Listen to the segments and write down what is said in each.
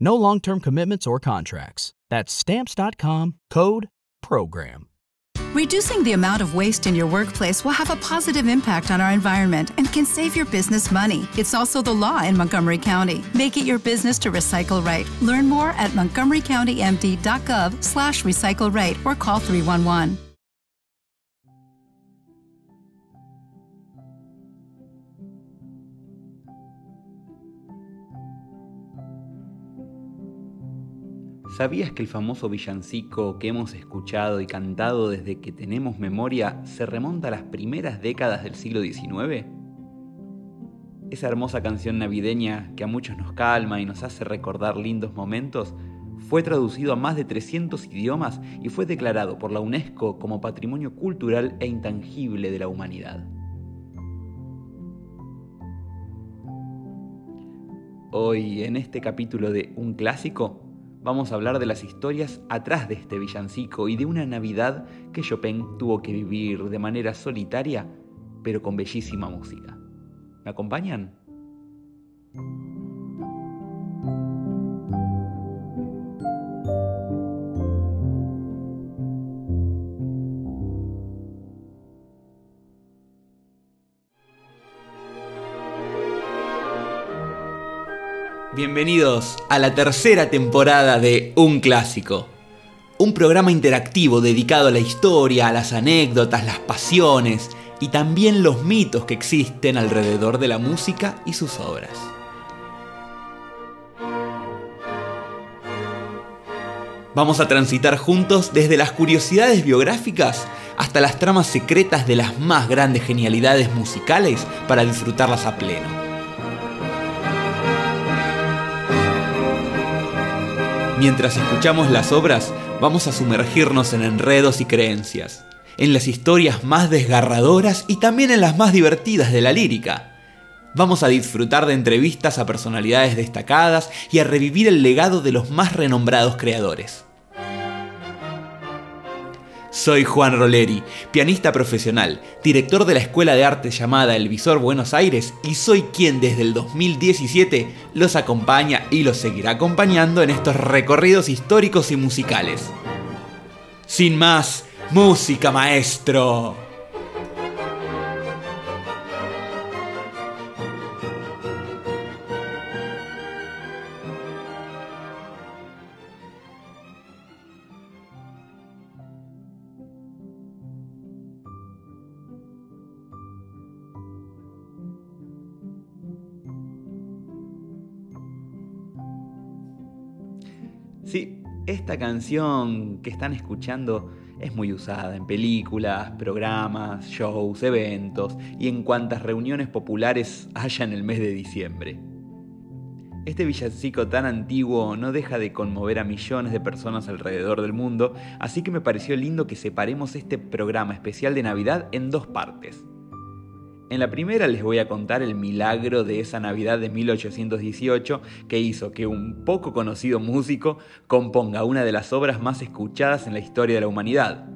No long term commitments or contracts. That's Stamps.com code PROGRAM. Reducing the amount of waste in your workplace will have a positive impact on our environment and can save your business money. It's also the law in Montgomery County. Make it your business to recycle right. Learn more at montgomerycountymd.gov slash recycle right or call 311. ¿Sabías que el famoso villancico que hemos escuchado y cantado desde que tenemos memoria se remonta a las primeras décadas del siglo XIX? Esa hermosa canción navideña que a muchos nos calma y nos hace recordar lindos momentos fue traducido a más de 300 idiomas y fue declarado por la UNESCO como Patrimonio Cultural e Intangible de la Humanidad. Hoy, en este capítulo de Un Clásico, vamos a hablar de las historias atrás de este villancico y de una Navidad que Chopin tuvo que vivir de manera solitaria, pero con bellísima música. ¿Me acompañan? Bienvenidos a la tercera temporada de Un Clásico. Un programa interactivo dedicado a la historia, a las anécdotas, las pasiones y también los mitos que existen alrededor de la música y sus obras. Vamos a transitar juntos desde las curiosidades biográficas hasta las tramas secretas de las más grandes genialidades musicales para disfrutarlas a pleno. Mientras escuchamos las obras, vamos a sumergirnos en enredos y creencias, en las historias más desgarradoras y también en las más divertidas de la lírica. Vamos a disfrutar de entrevistas a personalidades destacadas y a revivir el legado de los más renombrados creadores. Soy Juan Roleri, pianista profesional, director de la escuela de arte llamada El Visor Buenos Aires y soy quien desde el 2017 los acompaña y los seguirá acompañando en estos recorridos históricos y musicales. Sin más, música maestro. Esta canción que están escuchando es muy usada en películas, programas, shows, eventos y en cuantas reuniones populares haya en el mes de diciembre. Este villancico tan antiguo no deja de conmover a millones de personas alrededor del mundo, así que me pareció lindo que separemos este programa especial de Navidad en dos partes. En la primera les voy a contar el milagro de esa Navidad de 1818 que hizo que un poco conocido músico componga una de las obras más escuchadas en la historia de la humanidad.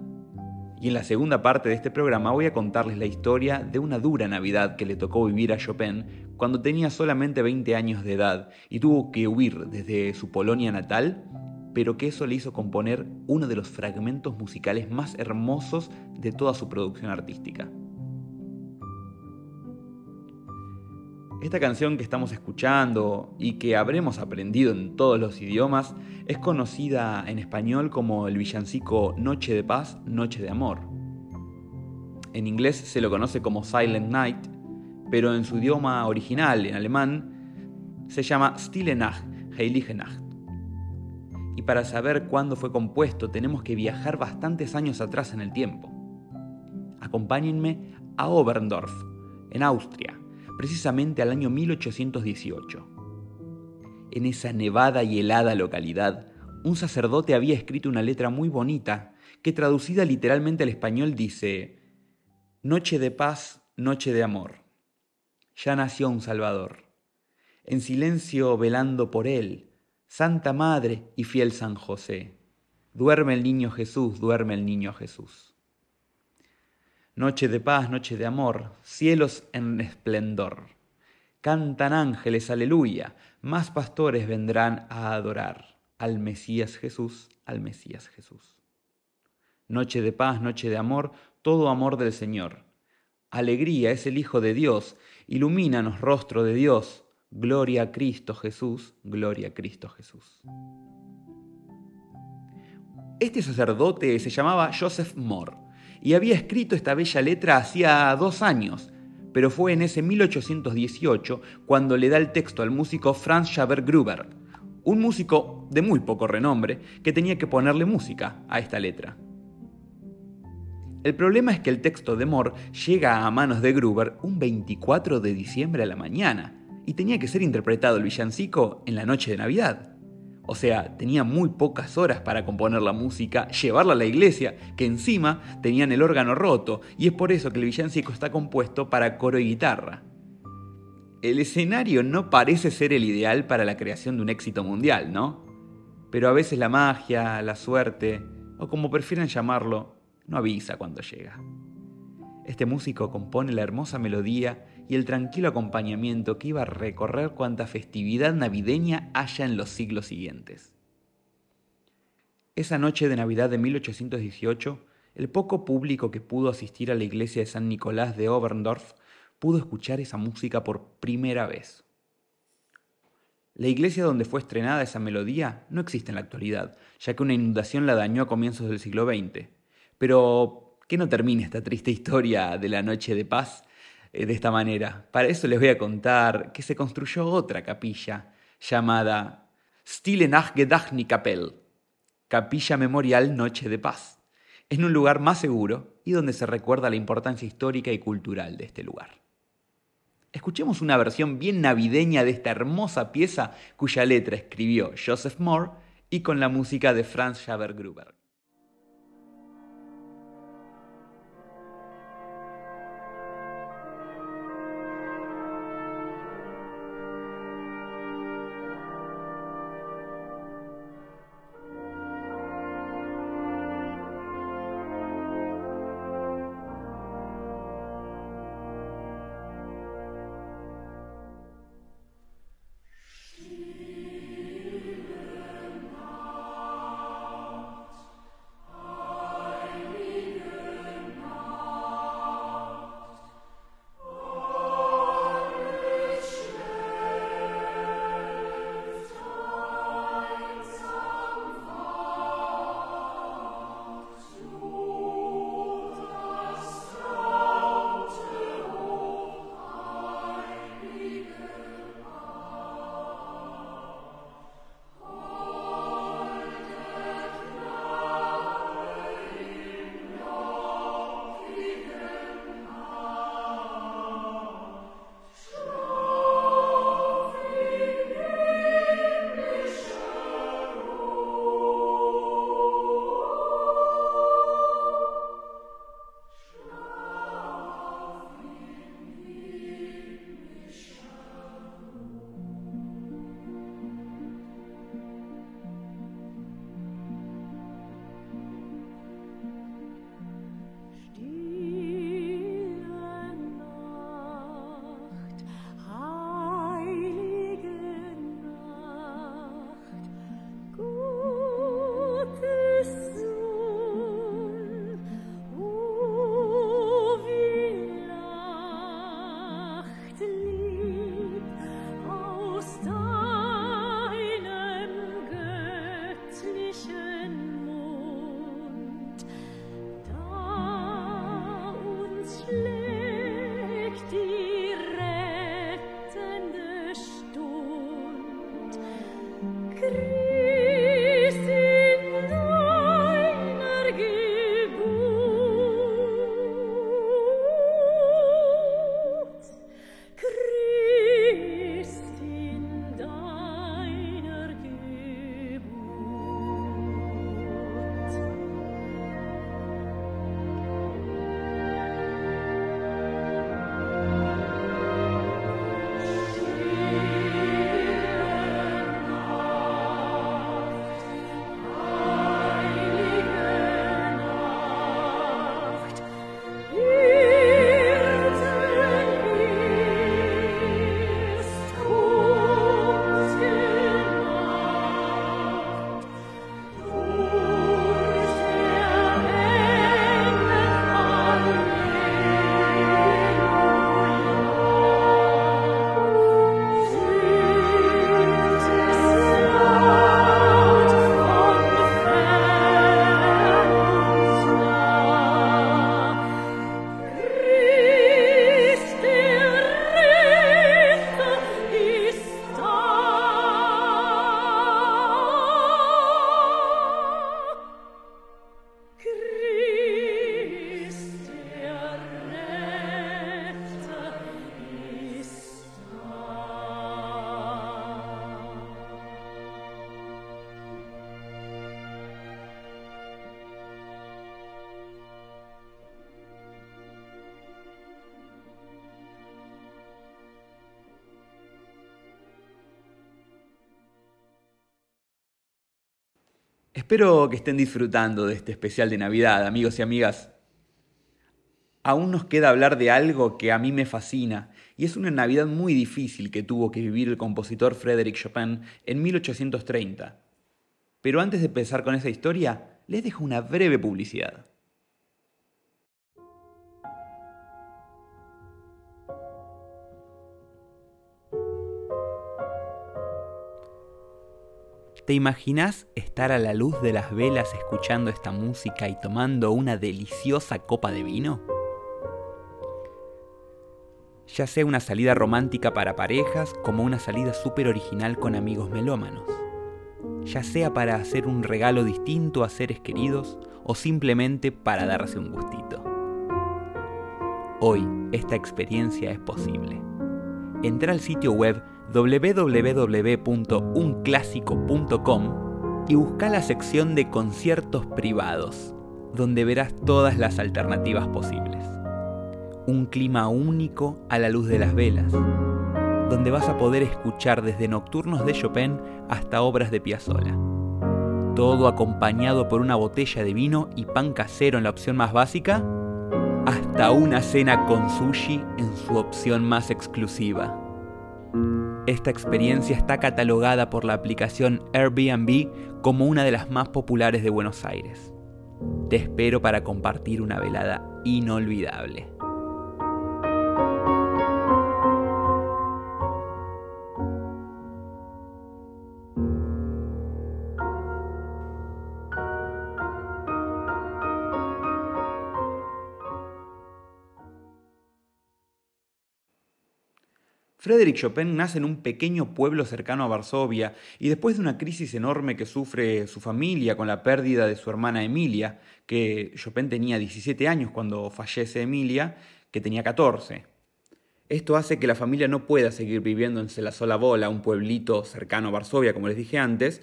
Y en la segunda parte de este programa voy a contarles la historia de una dura Navidad que le tocó vivir a Chopin cuando tenía solamente 20 años de edad y tuvo que huir desde su Polonia natal, pero que eso le hizo componer uno de los fragmentos musicales más hermosos de toda su producción artística. Esta canción que estamos escuchando y que habremos aprendido en todos los idiomas es conocida en español como el villancico Noche de Paz, Noche de Amor. En inglés se lo conoce como Silent Night, pero en su idioma original, en alemán, se llama Stille Nacht, Heilige Nacht. Y para saber cuándo fue compuesto tenemos que viajar bastantes años atrás en el tiempo. Acompáñenme a Oberndorf, en Austria, precisamente al año 1818. En esa nevada y helada localidad, un sacerdote había escrito una letra muy bonita que traducida literalmente al español dice, Noche de paz, noche de amor. Ya nació un Salvador. En silencio velando por él, Santa Madre y fiel San José. Duerme el niño Jesús, duerme el niño Jesús. Noche de paz, noche de amor, cielos en esplendor. Cantan ángeles, aleluya, más pastores vendrán a adorar al Mesías Jesús, al Mesías Jesús. Noche de paz, noche de amor, todo amor del Señor. Alegría es el Hijo de Dios, ilumínanos rostro de Dios. Gloria a Cristo Jesús, gloria a Cristo Jesús. Este sacerdote se llamaba Joseph Moore y había escrito esta bella letra hacía dos años, pero fue en ese 1818 cuando le da el texto al músico Franz Schaber Gruber, un músico de muy poco renombre que tenía que ponerle música a esta letra. El problema es que el texto de Moore llega a manos de Gruber un 24 de diciembre a la mañana y tenía que ser interpretado el villancico en la noche de Navidad. O sea, tenía muy pocas horas para componer la música, llevarla a la iglesia, que encima tenían el órgano roto, y es por eso que el villancico está compuesto para coro y guitarra. El escenario no parece ser el ideal para la creación de un éxito mundial, ¿no? Pero a veces la magia, la suerte, o como prefieren llamarlo, no avisa cuando llega. Este músico compone la hermosa melodía y el tranquilo acompañamiento que iba a recorrer cuanta festividad navideña haya en los siglos siguientes. Esa noche de Navidad de 1818, el poco público que pudo asistir a la iglesia de San Nicolás de Oberndorf pudo escuchar esa música por primera vez. La iglesia donde fue estrenada esa melodía no existe en la actualidad, ya que una inundación la dañó a comienzos del siglo XX. Pero que no termine esta triste historia de la noche de paz de esta manera. Para eso les voy a contar que se construyó otra capilla llamada Stille Nacht Kapelle, Capilla Memorial Noche de Paz, en un lugar más seguro y donde se recuerda la importancia histórica y cultural de este lugar. Escuchemos una versión bien navideña de esta hermosa pieza cuya letra escribió Joseph Moore y con la música de Franz Schaber Espero que estén disfrutando de este especial de Navidad, amigos y amigas. Aún nos queda hablar de algo que a mí me fascina, y es una Navidad muy difícil que tuvo que vivir el compositor Frédéric Chopin en 1830. Pero antes de empezar con esa historia, les dejo una breve publicidad. ¿Te imaginas estar a la luz de las velas escuchando esta música y tomando una deliciosa copa de vino? Ya sea una salida romántica para parejas como una salida súper original con amigos melómanos. Ya sea para hacer un regalo distinto a seres queridos o simplemente para darse un gustito. Hoy esta experiencia es posible. Entra al sitio web www.unclásico.com y busca la sección de conciertos privados, donde verás todas las alternativas posibles. Un clima único a la luz de las velas, donde vas a poder escuchar desde nocturnos de Chopin hasta obras de Piazzolla. Todo acompañado por una botella de vino y pan casero en la opción más básica, hasta una cena con sushi en su opción más exclusiva. Esta experiencia está catalogada por la aplicación Airbnb como una de las más populares de Buenos Aires. Te espero para compartir una velada inolvidable. Frédéric Chopin nace en un pequeño pueblo cercano a Varsovia y después de una crisis enorme que sufre su familia con la pérdida de su hermana Emilia, que Chopin tenía 17 años cuando fallece Emilia, que tenía 14. Esto hace que la familia no pueda seguir viviendo en Sola Bola, un pueblito cercano a Varsovia, como les dije antes,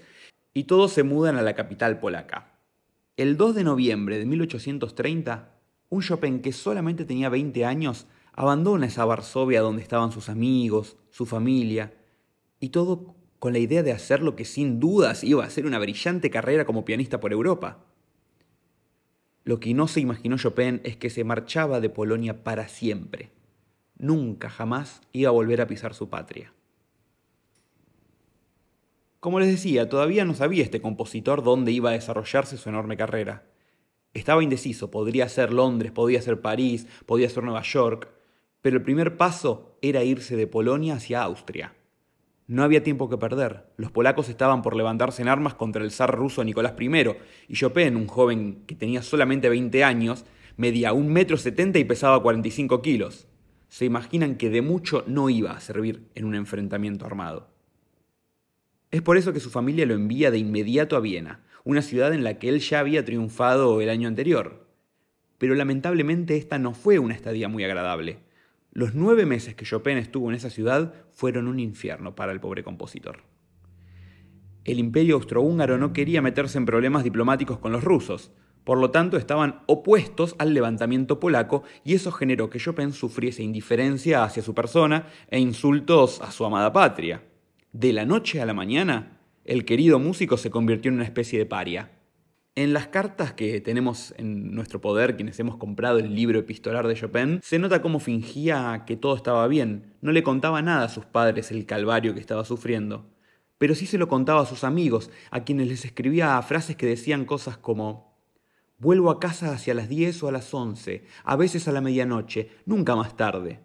y todos se mudan a la capital polaca. El 2 de noviembre de 1830, un Chopin que solamente tenía 20 años abandona esa Varsovia donde estaban sus amigos, su familia, y todo con la idea de hacer lo que sin dudas iba a ser una brillante carrera como pianista por Europa. Lo que no se imaginó Chopin es que se marchaba de Polonia para siempre. Nunca, jamás iba a volver a pisar su patria. Como les decía, todavía no sabía este compositor dónde iba a desarrollarse su enorme carrera. Estaba indeciso, podría ser Londres, podía ser París, podía ser Nueva York, pero el primer paso era irse de Polonia hacia Austria. No había tiempo que perder. Los polacos estaban por levantarse en armas contra el zar ruso Nicolás I, y Chopin, un joven que tenía solamente 20 años, medía un metro setenta y pesaba 45 kilos. Se imaginan que de mucho no iba a servir en un enfrentamiento armado. Es por eso que su familia lo envía de inmediato a Viena, una ciudad en la que él ya había triunfado el año anterior. Pero lamentablemente esta no fue una estadía muy agradable. Los nueve meses que Chopin estuvo en esa ciudad fueron un infierno para el pobre compositor. El imperio austrohúngaro no quería meterse en problemas diplomáticos con los rusos, por lo tanto estaban opuestos al levantamiento polaco y eso generó que Chopin sufriese indiferencia hacia su persona e insultos a su amada patria. De la noche a la mañana, el querido músico se convirtió en una especie de paria. En las cartas que tenemos en nuestro poder, quienes hemos comprado el libro epistolar de Chopin, se nota cómo fingía que todo estaba bien. No le contaba nada a sus padres el calvario que estaba sufriendo. Pero sí se lo contaba a sus amigos, a quienes les escribía frases que decían cosas como Vuelvo a casa hacia las 10 o a las 11, a veces a la medianoche, nunca más tarde.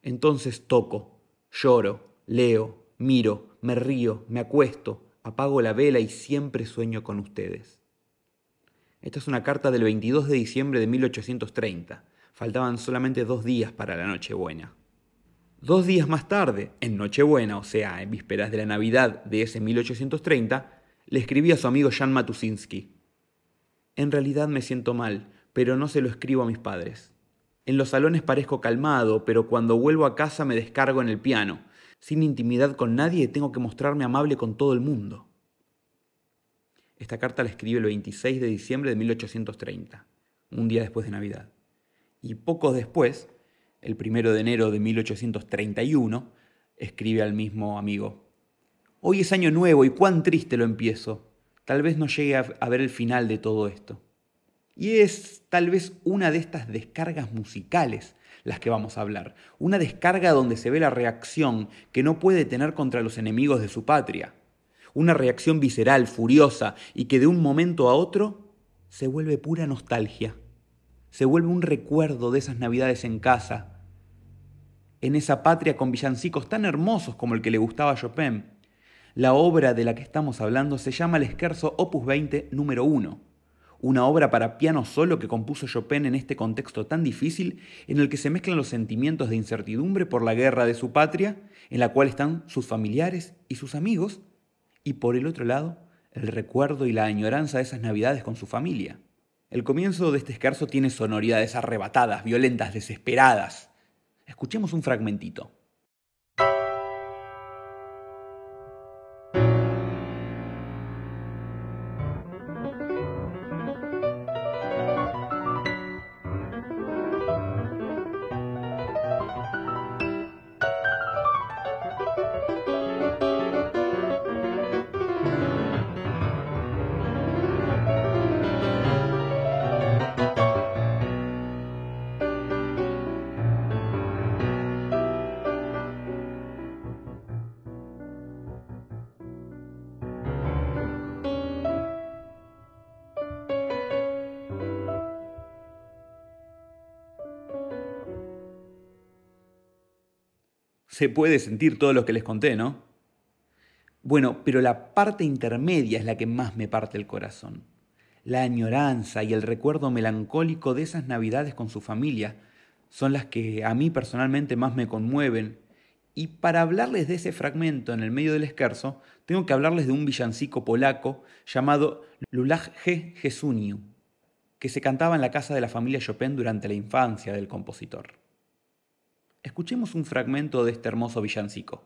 Entonces toco, lloro, leo, miro, me río, me acuesto, apago la vela y siempre sueño con ustedes. Esta es una carta del 22 de diciembre de 1830. Faltaban solamente dos días para la Nochebuena. Dos días más tarde, en Nochebuena, o sea, en vísperas de la Navidad de ese 1830, le escribí a su amigo Jan Matusinski. En realidad me siento mal, pero no se lo escribo a mis padres. En los salones parezco calmado, pero cuando vuelvo a casa me descargo en el piano. Sin intimidad con nadie tengo que mostrarme amable con todo el mundo. Esta carta la escribe el 26 de diciembre de 1830, un día después de Navidad. Y poco después, el 1 de enero de 1831, escribe al mismo amigo, Hoy es año nuevo y cuán triste lo empiezo. tal vez no llegue a ver el final de todo esto. Y es tal vez una de estas descargas musicales las que vamos a hablar. Una descarga donde se ve la reacción que no puede tener contra los enemigos de su patria. Una reacción visceral, furiosa, y que de un momento a otro se vuelve pura nostalgia. Se vuelve un recuerdo de esas navidades en casa, en esa patria con villancicos tan hermosos como el que le gustaba a Chopin. La obra de la que estamos hablando se llama El Scherzo Opus 20 número 1 una obra para piano solo que compuso Chopin en este contexto tan difícil en el que se mezclan los sentimientos de incertidumbre por la guerra de su patria, en la cual están sus familiares y sus amigos, y por el otro lado, el recuerdo y la añoranza de esas navidades con su familia. El comienzo de este escarzo tiene sonoridades arrebatadas, violentas, desesperadas. Escuchemos un fragmentito. Se puede sentir todo lo que les conté, ¿no? Bueno, pero la parte intermedia es la que más me parte el corazón. La añoranza y el recuerdo melancólico de esas navidades con su familia son las que a mí personalmente más me conmueven. Y para hablarles de ese fragmento en el medio del escarzo, tengo que hablarles de un villancico polaco llamado Lulach G. Jesuniu, que se cantaba en la casa de la familia Chopin durante la infancia del compositor. Escuchemos un fragmento de este hermoso villancico.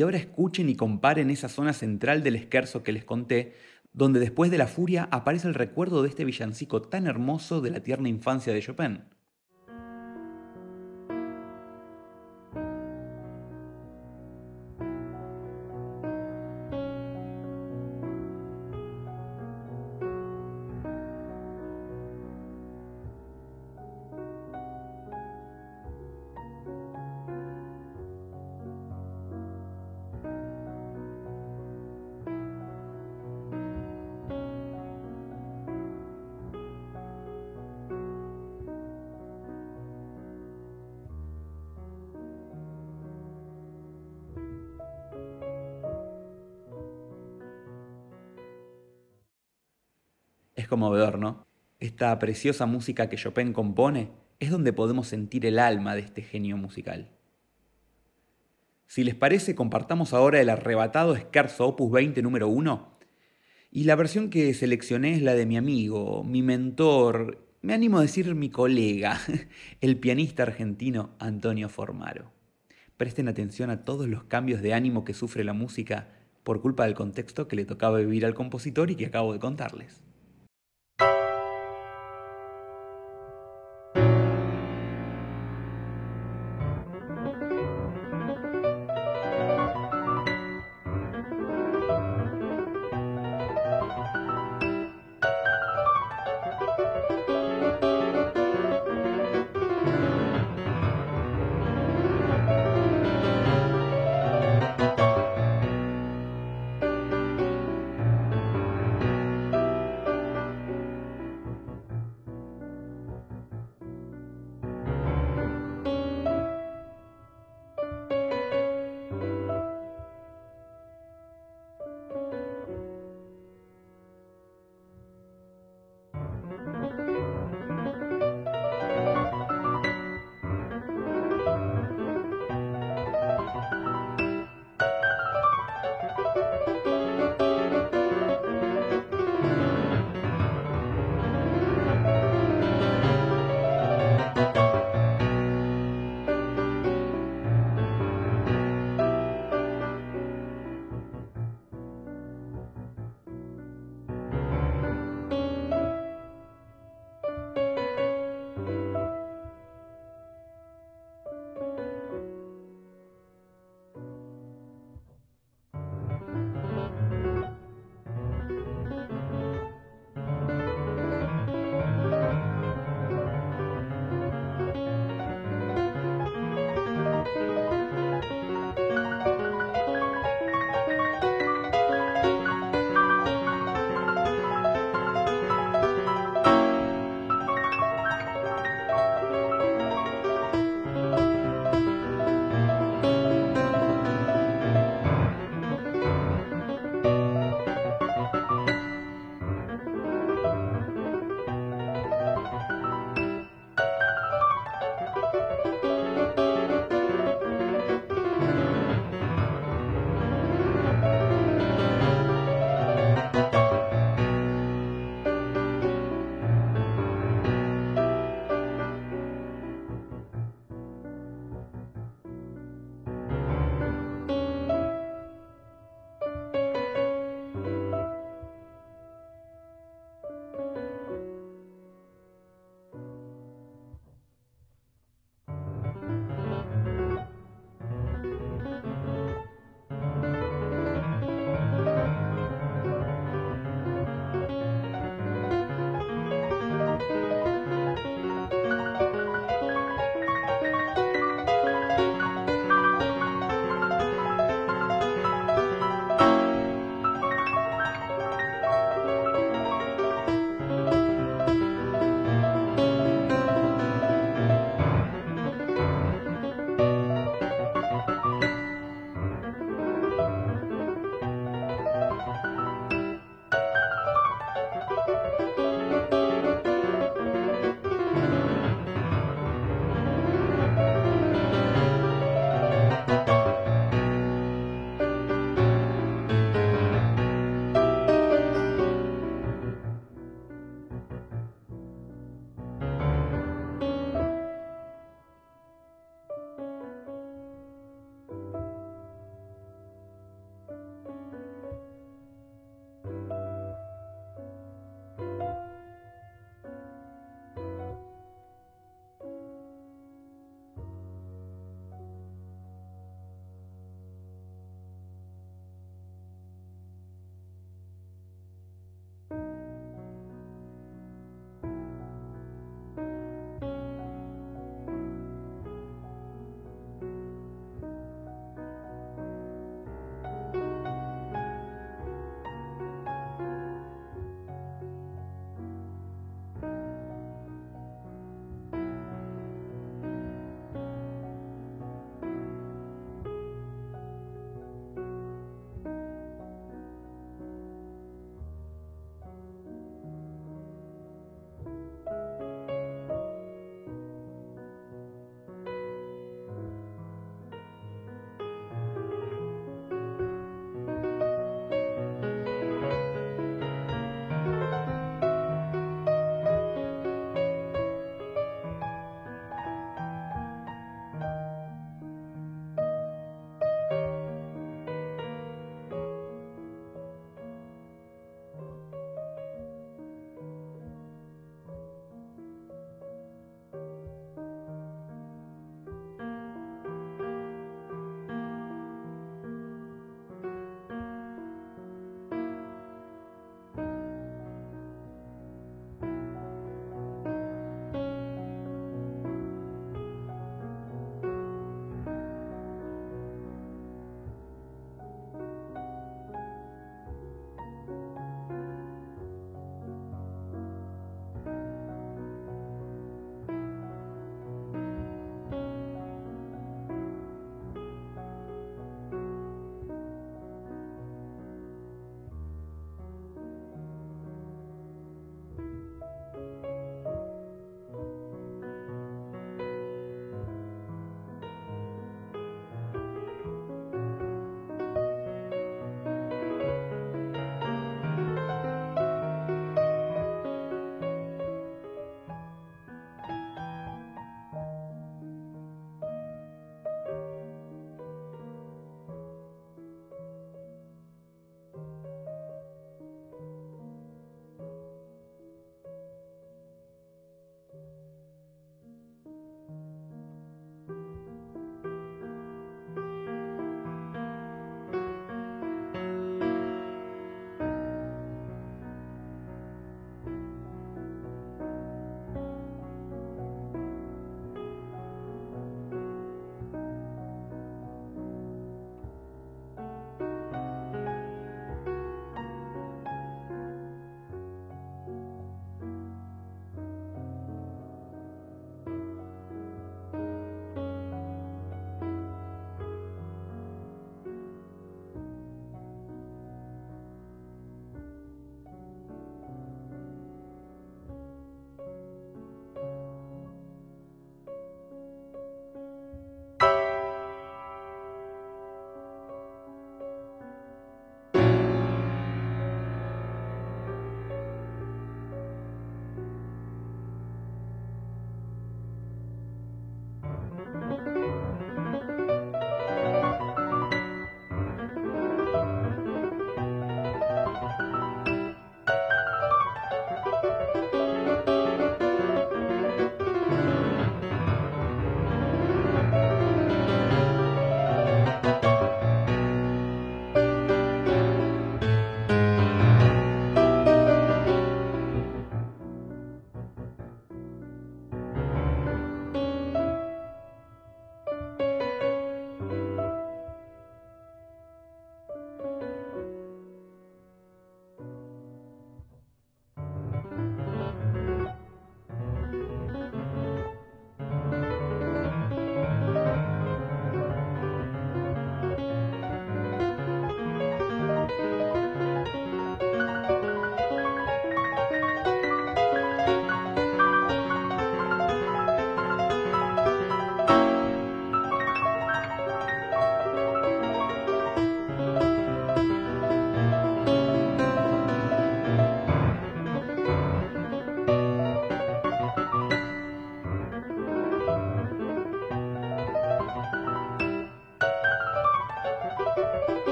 Y ahora escuchen y comparen esa zona central del esquerzo que les conté, donde después de la furia aparece el recuerdo de este villancico tan hermoso de la tierna infancia de Chopin. Es conmovedor, ¿no? Esta preciosa música que Chopin compone es donde podemos sentir el alma de este genio musical. Si les parece, compartamos ahora el arrebatado Scherzo Opus 20 número 1. Y la versión que seleccioné es la de mi amigo, mi mentor, me animo a decir mi colega, el pianista argentino Antonio Formaro. Presten atención a todos los cambios de ánimo que sufre la música por culpa del contexto que le tocaba vivir al compositor y que acabo de contarles.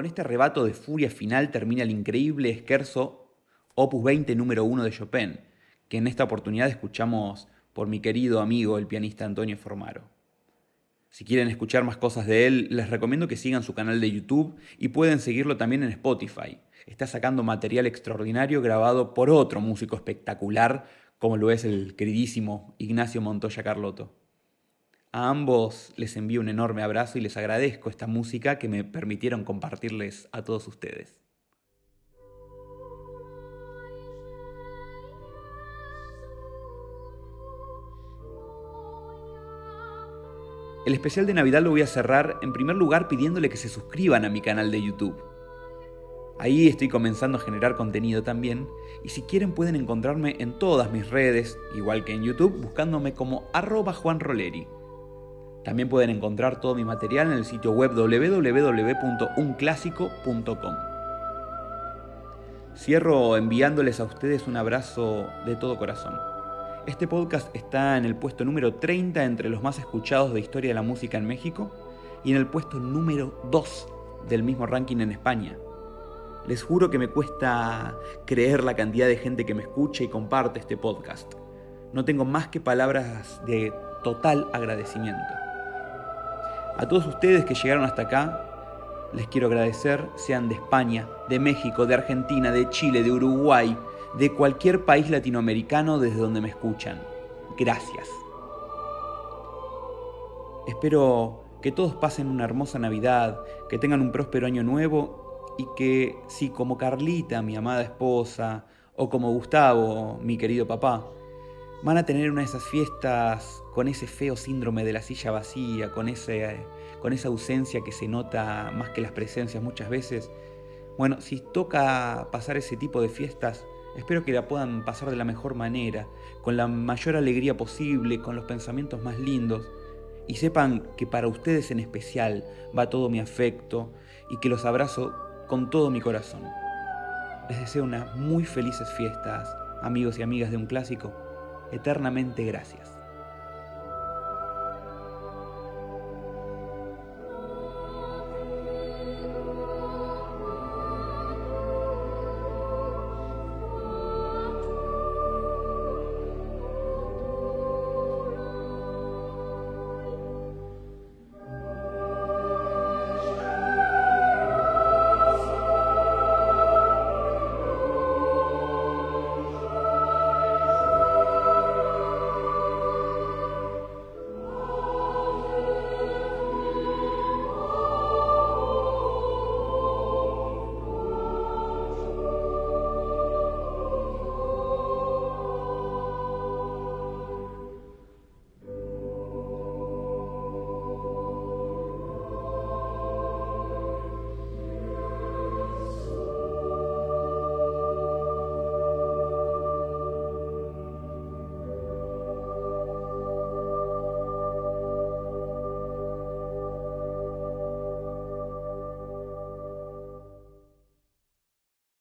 Con este arrebato de furia final termina el increíble Scherzo Opus 20 número 1 de Chopin, que en esta oportunidad escuchamos por mi querido amigo el pianista Antonio Formaro. Si quieren escuchar más cosas de él, les recomiendo que sigan su canal de YouTube y pueden seguirlo también en Spotify. Está sacando material extraordinario grabado por otro músico espectacular, como lo es el queridísimo Ignacio Montoya Carlotto. A ambos les envío un enorme abrazo y les agradezco esta música que me permitieron compartirles a todos ustedes. El especial de Navidad lo voy a cerrar en primer lugar pidiéndole que se suscriban a mi canal de YouTube. Ahí estoy comenzando a generar contenido también y si quieren pueden encontrarme en todas mis redes, igual que en YouTube, buscándome como arroba juanroleri. También pueden encontrar todo mi material en el sitio web www.unclásico.com. Cierro enviándoles a ustedes un abrazo de todo corazón. Este podcast está en el puesto número 30 entre los más escuchados de historia de la música en México y en el puesto número 2 del mismo ranking en España. Les juro que me cuesta creer la cantidad de gente que me escucha y comparte este podcast. No tengo más que palabras de total agradecimiento. A todos ustedes que llegaron hasta acá, les quiero agradecer, sean de España, de México, de Argentina, de Chile, de Uruguay, de cualquier país latinoamericano desde donde me escuchan. Gracias. Espero que todos pasen una hermosa Navidad, que tengan un próspero año nuevo y que si como Carlita, mi amada esposa, o como Gustavo, mi querido papá, van a tener una de esas fiestas con ese feo síndrome de la silla vacía, con, ese, con esa ausencia que se nota más que las presencias muchas veces. Bueno, si toca pasar ese tipo de fiestas, Espero que la puedan pasar de la mejor manera, con la mayor alegría posible, con los pensamientos más lindos, y sepan que para ustedes en especial va todo mi afecto y que los abrazo con todo mi corazón. Les deseo unas muy felices fiestas, amigos y amigas de un clásico. Eternamente gracias.